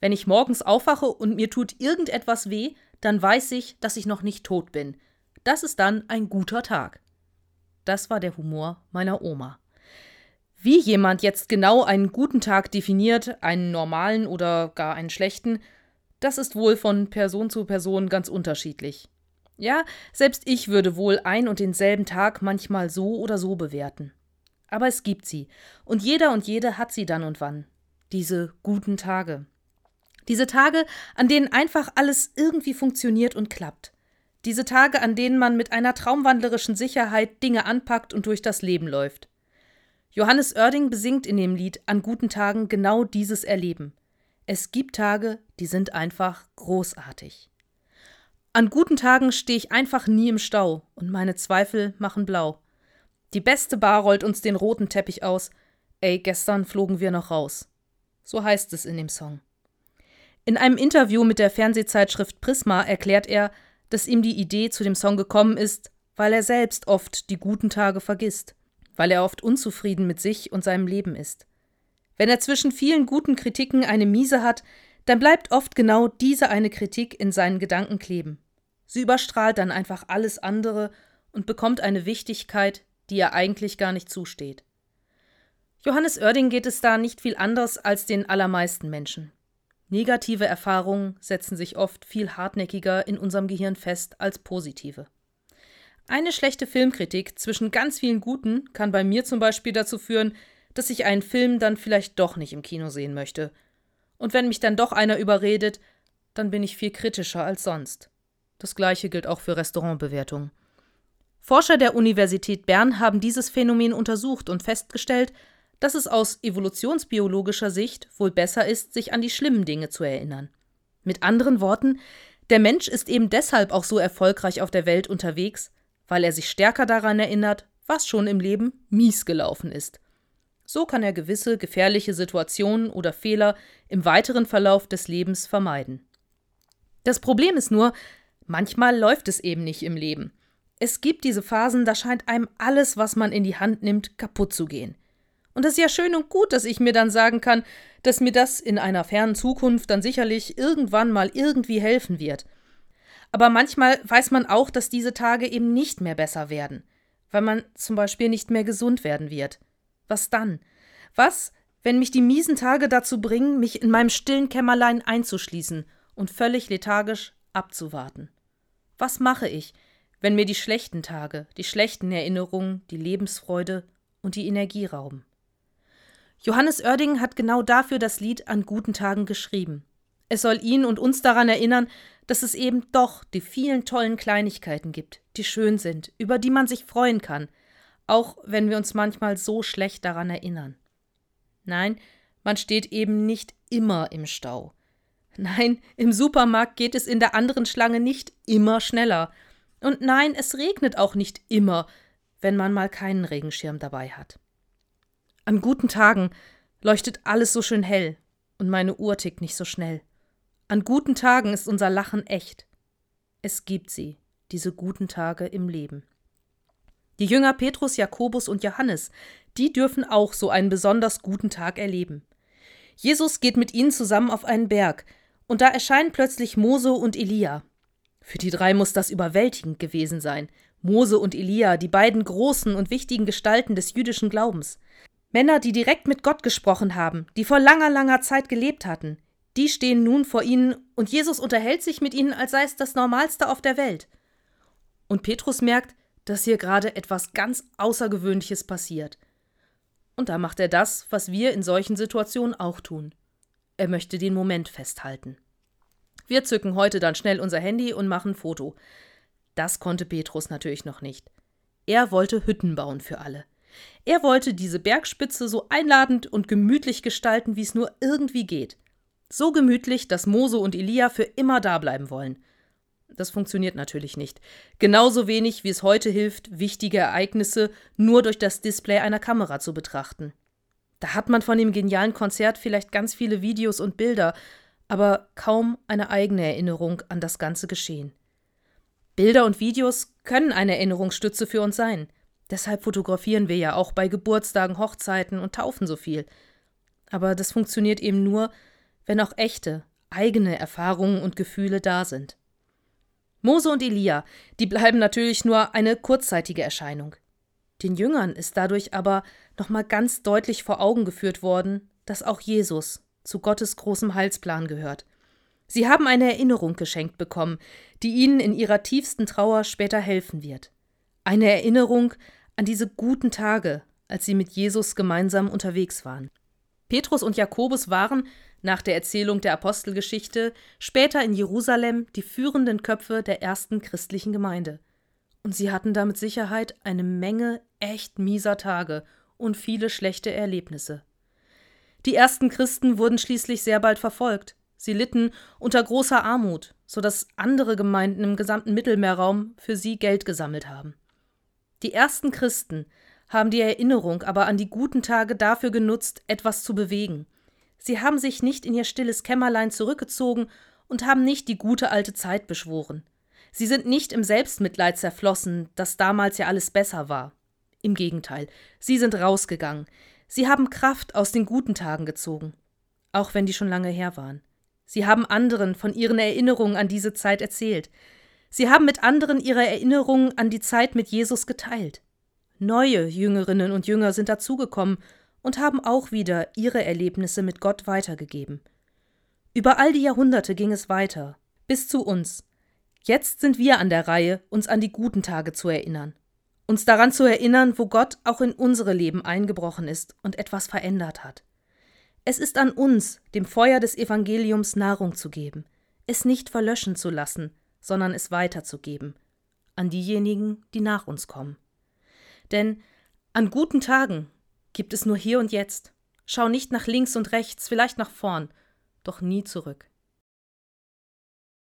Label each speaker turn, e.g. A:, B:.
A: Wenn ich morgens aufwache und mir tut irgendetwas weh, dann weiß ich, dass ich noch nicht tot bin. Das ist dann ein guter Tag. Das war der Humor meiner Oma. Wie jemand jetzt genau einen guten Tag definiert, einen normalen oder gar einen schlechten, das ist wohl von Person zu Person ganz unterschiedlich. Ja, selbst ich würde wohl ein und denselben Tag manchmal so oder so bewerten. Aber es gibt sie, und jeder und jede hat sie dann und wann. Diese guten Tage. Diese Tage, an denen einfach alles irgendwie funktioniert und klappt. Diese Tage, an denen man mit einer traumwandlerischen Sicherheit Dinge anpackt und durch das Leben läuft. Johannes Oerding besingt in dem Lied An guten Tagen genau dieses Erleben. Es gibt Tage, die sind einfach großartig. An guten Tagen stehe ich einfach nie im Stau und meine Zweifel machen blau. Die beste Bar rollt uns den roten Teppich aus. Ey, gestern flogen wir noch raus. So heißt es in dem Song. In einem Interview mit der Fernsehzeitschrift Prisma erklärt er, dass ihm die Idee zu dem Song gekommen ist, weil er selbst oft die guten Tage vergisst, weil er oft unzufrieden mit sich und seinem Leben ist. Wenn er zwischen vielen guten Kritiken eine miese hat, dann bleibt oft genau diese eine Kritik in seinen Gedanken kleben. Sie überstrahlt dann einfach alles andere und bekommt eine Wichtigkeit, die ihr eigentlich gar nicht zusteht. Johannes Oerding geht es da nicht viel anders als den allermeisten Menschen. Negative Erfahrungen setzen sich oft viel hartnäckiger in unserem Gehirn fest als positive. Eine schlechte Filmkritik zwischen ganz vielen guten kann bei mir zum Beispiel dazu führen, dass ich einen Film dann vielleicht doch nicht im Kino sehen möchte. Und wenn mich dann doch einer überredet, dann bin ich viel kritischer als sonst. Das gleiche gilt auch für Restaurantbewertungen. Forscher der Universität Bern haben dieses Phänomen untersucht und festgestellt, dass es aus evolutionsbiologischer Sicht wohl besser ist, sich an die schlimmen Dinge zu erinnern. Mit anderen Worten, der Mensch ist eben deshalb auch so erfolgreich auf der Welt unterwegs, weil er sich stärker daran erinnert, was schon im Leben mies gelaufen ist. So kann er gewisse gefährliche Situationen oder Fehler im weiteren Verlauf des Lebens vermeiden. Das Problem ist nur, manchmal läuft es eben nicht im Leben. Es gibt diese Phasen, da scheint einem alles, was man in die Hand nimmt, kaputt zu gehen. Und es ist ja schön und gut, dass ich mir dann sagen kann, dass mir das in einer fernen Zukunft dann sicherlich irgendwann mal irgendwie helfen wird. Aber manchmal weiß man auch, dass diese Tage eben nicht mehr besser werden, weil man zum Beispiel nicht mehr gesund werden wird. Was dann? Was, wenn mich die miesen Tage dazu bringen, mich in meinem stillen Kämmerlein einzuschließen und völlig lethargisch abzuwarten? Was mache ich, wenn mir die schlechten Tage, die schlechten Erinnerungen, die Lebensfreude und die Energie rauben? Johannes Oerding hat genau dafür das Lied an guten Tagen geschrieben. Es soll ihn und uns daran erinnern, dass es eben doch die vielen tollen Kleinigkeiten gibt, die schön sind, über die man sich freuen kann, auch wenn wir uns manchmal so schlecht daran erinnern. Nein, man steht eben nicht immer im Stau. Nein, im Supermarkt geht es in der anderen Schlange nicht immer schneller. Und nein, es regnet auch nicht immer, wenn man mal keinen Regenschirm dabei hat. An guten Tagen leuchtet alles so schön hell und meine Uhr tickt nicht so schnell. An guten Tagen ist unser Lachen echt. Es gibt sie, diese guten Tage im Leben. Die Jünger Petrus, Jakobus und Johannes, die dürfen auch so einen besonders guten Tag erleben. Jesus geht mit ihnen zusammen auf einen Berg, und da erscheinen plötzlich Mose und Elia. Für die drei muss das überwältigend gewesen sein. Mose und Elia, die beiden großen und wichtigen Gestalten des jüdischen Glaubens. Männer, die direkt mit Gott gesprochen haben, die vor langer, langer Zeit gelebt hatten, die stehen nun vor ihnen und Jesus unterhält sich mit ihnen, als sei es das Normalste auf der Welt. Und Petrus merkt, dass hier gerade etwas ganz Außergewöhnliches passiert. Und da macht er das, was wir in solchen Situationen auch tun. Er möchte den Moment festhalten. Wir zücken heute dann schnell unser Handy und machen Foto. Das konnte Petrus natürlich noch nicht. Er wollte Hütten bauen für alle. Er wollte diese Bergspitze so einladend und gemütlich gestalten, wie es nur irgendwie geht. So gemütlich, dass Mose und Elia für immer da bleiben wollen. Das funktioniert natürlich nicht. Genauso wenig, wie es heute hilft, wichtige Ereignisse nur durch das Display einer Kamera zu betrachten. Da hat man von dem genialen Konzert vielleicht ganz viele Videos und Bilder, aber kaum eine eigene Erinnerung an das ganze Geschehen. Bilder und Videos können eine Erinnerungsstütze für uns sein. Deshalb fotografieren wir ja auch bei Geburtstagen, Hochzeiten und Taufen so viel. Aber das funktioniert eben nur, wenn auch echte, eigene Erfahrungen und Gefühle da sind. Mose und Elia, die bleiben natürlich nur eine kurzzeitige Erscheinung. Den Jüngern ist dadurch aber nochmal ganz deutlich vor Augen geführt worden, dass auch Jesus zu Gottes großem Heilsplan gehört. Sie haben eine Erinnerung geschenkt bekommen, die ihnen in ihrer tiefsten Trauer später helfen wird. Eine Erinnerung an diese guten Tage, als sie mit Jesus gemeinsam unterwegs waren. Petrus und Jakobus waren, nach der Erzählung der Apostelgeschichte, später in Jerusalem die führenden Köpfe der ersten christlichen Gemeinde. Und sie hatten da mit Sicherheit eine Menge echt mieser Tage und viele schlechte Erlebnisse. Die ersten Christen wurden schließlich sehr bald verfolgt. Sie litten unter großer Armut, so dass andere Gemeinden im gesamten Mittelmeerraum für sie Geld gesammelt haben. Die ersten Christen haben die Erinnerung aber an die guten Tage dafür genutzt, etwas zu bewegen. Sie haben sich nicht in ihr stilles Kämmerlein zurückgezogen und haben nicht die gute alte Zeit beschworen. Sie sind nicht im Selbstmitleid zerflossen, dass damals ja alles besser war. Im Gegenteil, sie sind rausgegangen. Sie haben Kraft aus den guten Tagen gezogen, auch wenn die schon lange her waren. Sie haben anderen von ihren Erinnerungen an diese Zeit erzählt. Sie haben mit anderen ihre Erinnerungen an die Zeit mit Jesus geteilt. Neue Jüngerinnen und Jünger sind dazugekommen und haben auch wieder ihre Erlebnisse mit Gott weitergegeben. Über all die Jahrhunderte ging es weiter, bis zu uns. Jetzt sind wir an der Reihe, uns an die guten Tage zu erinnern. Uns daran zu erinnern, wo Gott auch in unsere Leben eingebrochen ist und etwas verändert hat. Es ist an uns, dem Feuer des Evangeliums Nahrung zu geben, es nicht verlöschen zu lassen, sondern es weiterzugeben, an diejenigen, die nach uns kommen. Denn an guten Tagen gibt es nur hier und jetzt. Schau nicht nach links und rechts, vielleicht nach vorn, doch nie zurück.